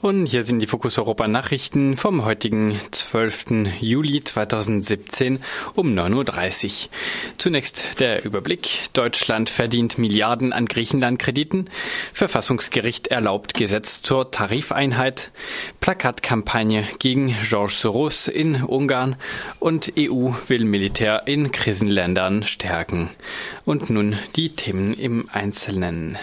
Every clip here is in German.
Und hier sind die Fokus Europa Nachrichten vom heutigen 12. Juli 2017 um 9.30 Uhr. Zunächst der Überblick. Deutschland verdient Milliarden an Griechenland-Krediten. Verfassungsgericht erlaubt Gesetz zur Tarifeinheit. Plakatkampagne gegen Georges Soros in Ungarn. Und EU will Militär in Krisenländern stärken. Und nun die Themen im Einzelnen.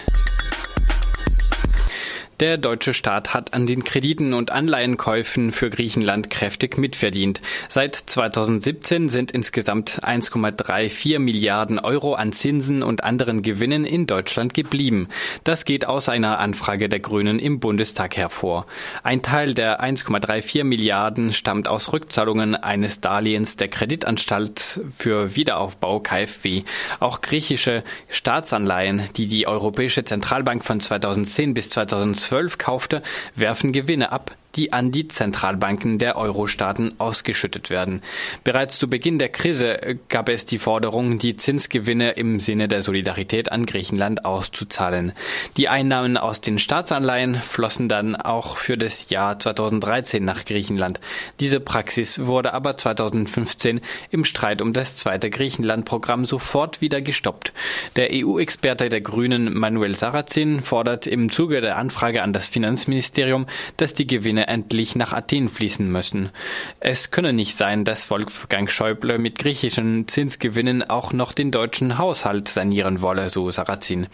Der deutsche Staat hat an den Krediten und Anleihenkäufen für Griechenland kräftig mitverdient. Seit 2017 sind insgesamt 1,34 Milliarden Euro an Zinsen und anderen Gewinnen in Deutschland geblieben. Das geht aus einer Anfrage der Grünen im Bundestag hervor. Ein Teil der 1,34 Milliarden stammt aus Rückzahlungen eines Darlehens der Kreditanstalt für Wiederaufbau KfW. Auch griechische Staatsanleihen, die die Europäische Zentralbank von 2010 bis 2012 2012 kaufte, werfen Gewinne ab, die an die Zentralbanken der Euro-Staaten ausgeschüttet werden. Bereits zu Beginn der Krise gab es die Forderung, die Zinsgewinne im Sinne der Solidarität an Griechenland auszuzahlen. Die Einnahmen aus den Staatsanleihen flossen dann auch für das Jahr 2013 nach Griechenland. Diese Praxis wurde aber 2015 im Streit um das zweite Griechenland-Programm sofort wieder gestoppt. Der EU-Experte der Grünen Manuel Sarrazin fordert im Zuge der Anfrage an das Finanzministerium, dass die Gewinne endlich nach Athen fließen müssen. Es könne nicht sein, dass Wolfgang Schäuble mit griechischen Zinsgewinnen auch noch den deutschen Haushalt sanieren wolle, so Sarrazin.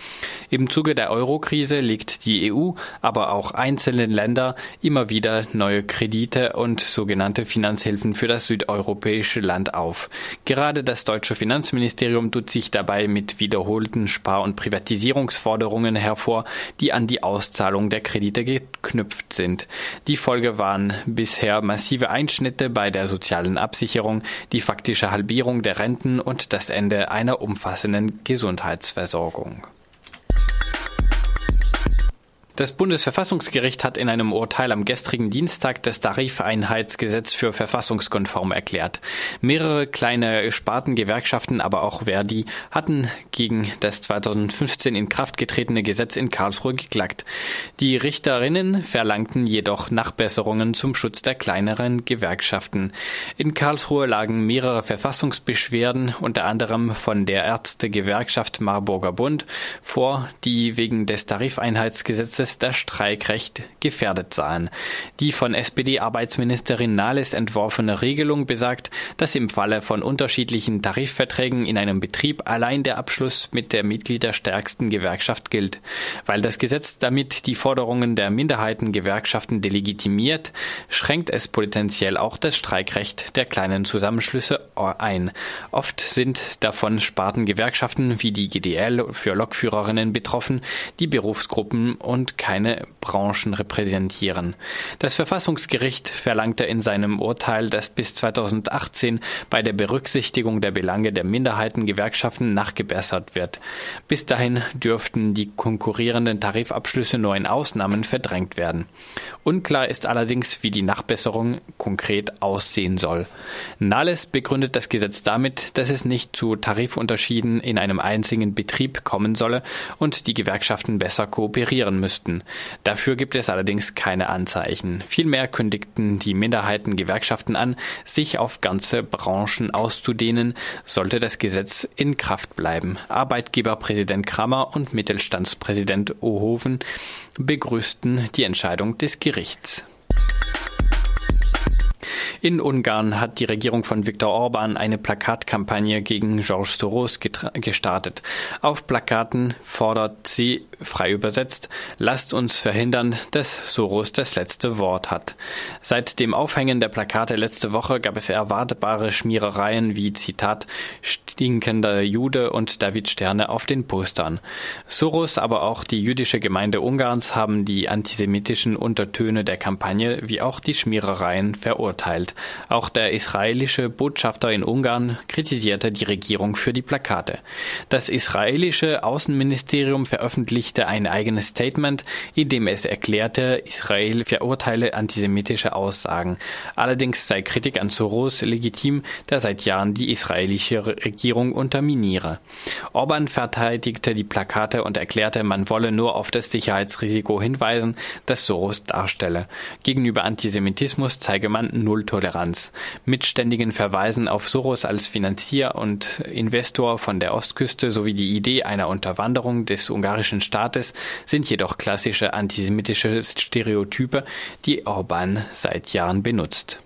Im Zuge der Eurokrise legt die EU, aber auch einzelne Länder immer wieder neue Kredite und sogenannte Finanzhilfen für das südeuropäische Land auf. Gerade das deutsche Finanzministerium tut sich dabei mit wiederholten Spar- und Privatisierungsforderungen hervor, die an die Auszahlung der Kredite geknüpft sind. Die Folge waren bisher massive Einschnitte bei der sozialen Absicherung, die faktische Halbierung der Renten und das Ende einer umfassenden Gesundheitsversorgung. Das Bundesverfassungsgericht hat in einem Urteil am gestrigen Dienstag das Tarifeinheitsgesetz für verfassungskonform erklärt. Mehrere kleine Spartengewerkschaften, aber auch Verdi, hatten gegen das 2015 in Kraft getretene Gesetz in Karlsruhe geklagt. Die Richterinnen verlangten jedoch Nachbesserungen zum Schutz der kleineren Gewerkschaften. In Karlsruhe lagen mehrere Verfassungsbeschwerden, unter anderem von der Ärztegewerkschaft Marburger Bund, vor, die wegen des Tarifeinheitsgesetzes Gesetzes das Streikrecht gefährdet sahen. Die von SPD-Arbeitsministerin Nahles entworfene Regelung besagt, dass im Falle von unterschiedlichen Tarifverträgen in einem Betrieb allein der Abschluss mit der mitgliederstärksten Gewerkschaft gilt. Weil das Gesetz damit die Forderungen der Minderheitengewerkschaften delegitimiert, schränkt es potenziell auch das Streikrecht der kleinen Zusammenschlüsse ein. Oft sind davon Spartengewerkschaften wie die GDL für Lokführerinnen betroffen, die Berufsgruppen und keine Branchen repräsentieren. Das Verfassungsgericht verlangte in seinem Urteil, dass bis 2018 bei der Berücksichtigung der Belange der Minderheitengewerkschaften nachgebessert wird. Bis dahin dürften die konkurrierenden Tarifabschlüsse nur in Ausnahmen verdrängt werden. Unklar ist allerdings, wie die Nachbesserung konkret aussehen soll. Nahles begründet das Gesetz damit, dass es nicht zu Tarifunterschieden in einem einzigen Betrieb kommen solle und die Gewerkschaften besser kooperieren müssten müssten. Dafür gibt es allerdings keine Anzeichen. Vielmehr kündigten die Minderheitengewerkschaften an, sich auf ganze Branchen auszudehnen, sollte das Gesetz in Kraft bleiben. Arbeitgeberpräsident Kramer und Mittelstandspräsident Ohoven begrüßten die Entscheidung des Gerichts. In Ungarn hat die Regierung von Viktor Orban eine Plakatkampagne gegen Georges Soros gestartet. Auf Plakaten fordert sie, frei übersetzt, lasst uns verhindern, dass Soros das letzte Wort hat. Seit dem Aufhängen der Plakate letzte Woche gab es erwartbare Schmierereien wie Zitat stinkender Jude und David Sterne auf den Postern. Soros, aber auch die jüdische Gemeinde Ungarns haben die antisemitischen Untertöne der Kampagne wie auch die Schmierereien verurteilt. Auch der israelische Botschafter in Ungarn kritisierte die Regierung für die Plakate. Das israelische Außenministerium veröffentlichte ein eigenes Statement, in dem es erklärte, Israel verurteile antisemitische Aussagen. Allerdings sei Kritik an Soros legitim, der seit Jahren die israelische Regierung unterminiere. Orban verteidigte die Plakate und erklärte, man wolle nur auf das Sicherheitsrisiko hinweisen, das Soros darstelle. Gegenüber Antisemitismus zeige man Null Toleranz. Mit ständigen Verweisen auf Soros als Finanzier und Investor von der Ostküste sowie die Idee einer Unterwanderung des ungarischen Staates sind jedoch klassische antisemitische Stereotype, die Orban seit Jahren benutzt.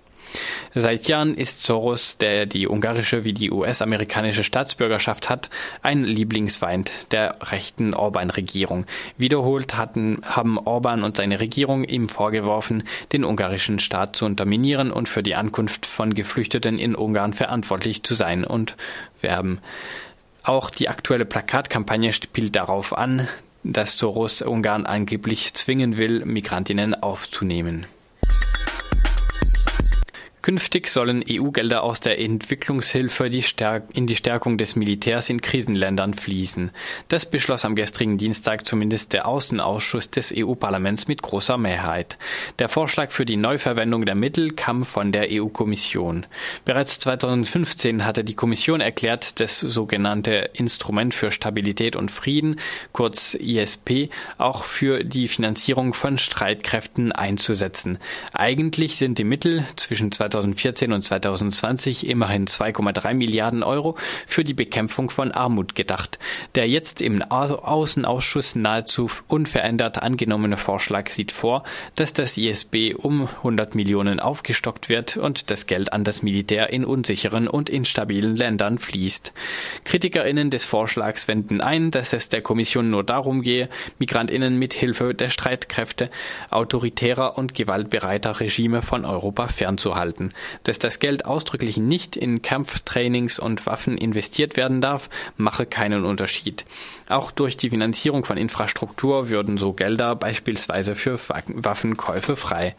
Seit Jahren ist Soros, der die ungarische wie die US-amerikanische Staatsbürgerschaft hat, ein Lieblingsfeind der rechten Orban-Regierung. Wiederholt hatten, haben Orban und seine Regierung ihm vorgeworfen, den ungarischen Staat zu unterminieren und für die Ankunft von Geflüchteten in Ungarn verantwortlich zu sein und werben. Auch die aktuelle Plakatkampagne spielt darauf an, dass Soros Ungarn angeblich zwingen will, Migrantinnen aufzunehmen. Künftig sollen EU-Gelder aus der Entwicklungshilfe die in die Stärkung des Militärs in Krisenländern fließen. Das beschloss am gestrigen Dienstag zumindest der Außenausschuss des EU-Parlaments mit großer Mehrheit. Der Vorschlag für die Neuverwendung der Mittel kam von der EU-Kommission. Bereits 2015 hatte die Kommission erklärt, das sogenannte Instrument für Stabilität und Frieden, kurz ISP, auch für die Finanzierung von Streitkräften einzusetzen. Eigentlich sind die Mittel zwischen 2015 2014 und 2020 immerhin 2,3 Milliarden Euro für die Bekämpfung von Armut gedacht. Der jetzt im Außenausschuss nahezu unverändert angenommene Vorschlag sieht vor, dass das ISB um 100 Millionen aufgestockt wird und das Geld an das Militär in unsicheren und instabilen Ländern fließt. KritikerInnen des Vorschlags wenden ein, dass es der Kommission nur darum gehe, MigrantInnen mit Hilfe der Streitkräfte autoritärer und gewaltbereiter Regime von Europa fernzuhalten werden. Dass das Geld ausdrücklich nicht in Kampftrainings und Waffen investiert werden darf, mache keinen Unterschied. Auch durch die Finanzierung von Infrastruktur würden so Gelder beispielsweise für Waffenkäufe frei.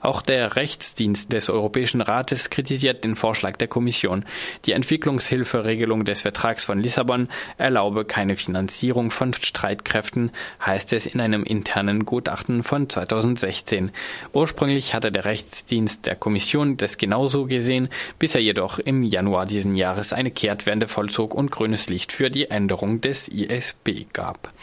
Auch der Rechtsdienst des Europäischen Rates kritisiert den Vorschlag der Kommission. Die Entwicklungshilferegelung des Vertrags von Lissabon erlaube keine Finanzierung von Streitkräften, heißt es in einem internen Gutachten von 2016. Ursprünglich hatte der Rechtsdienst der Kommission des es genauso gesehen, bis er jedoch im Januar diesen Jahres eine Kehrtwende vollzog und grünes Licht für die Änderung des ISB gab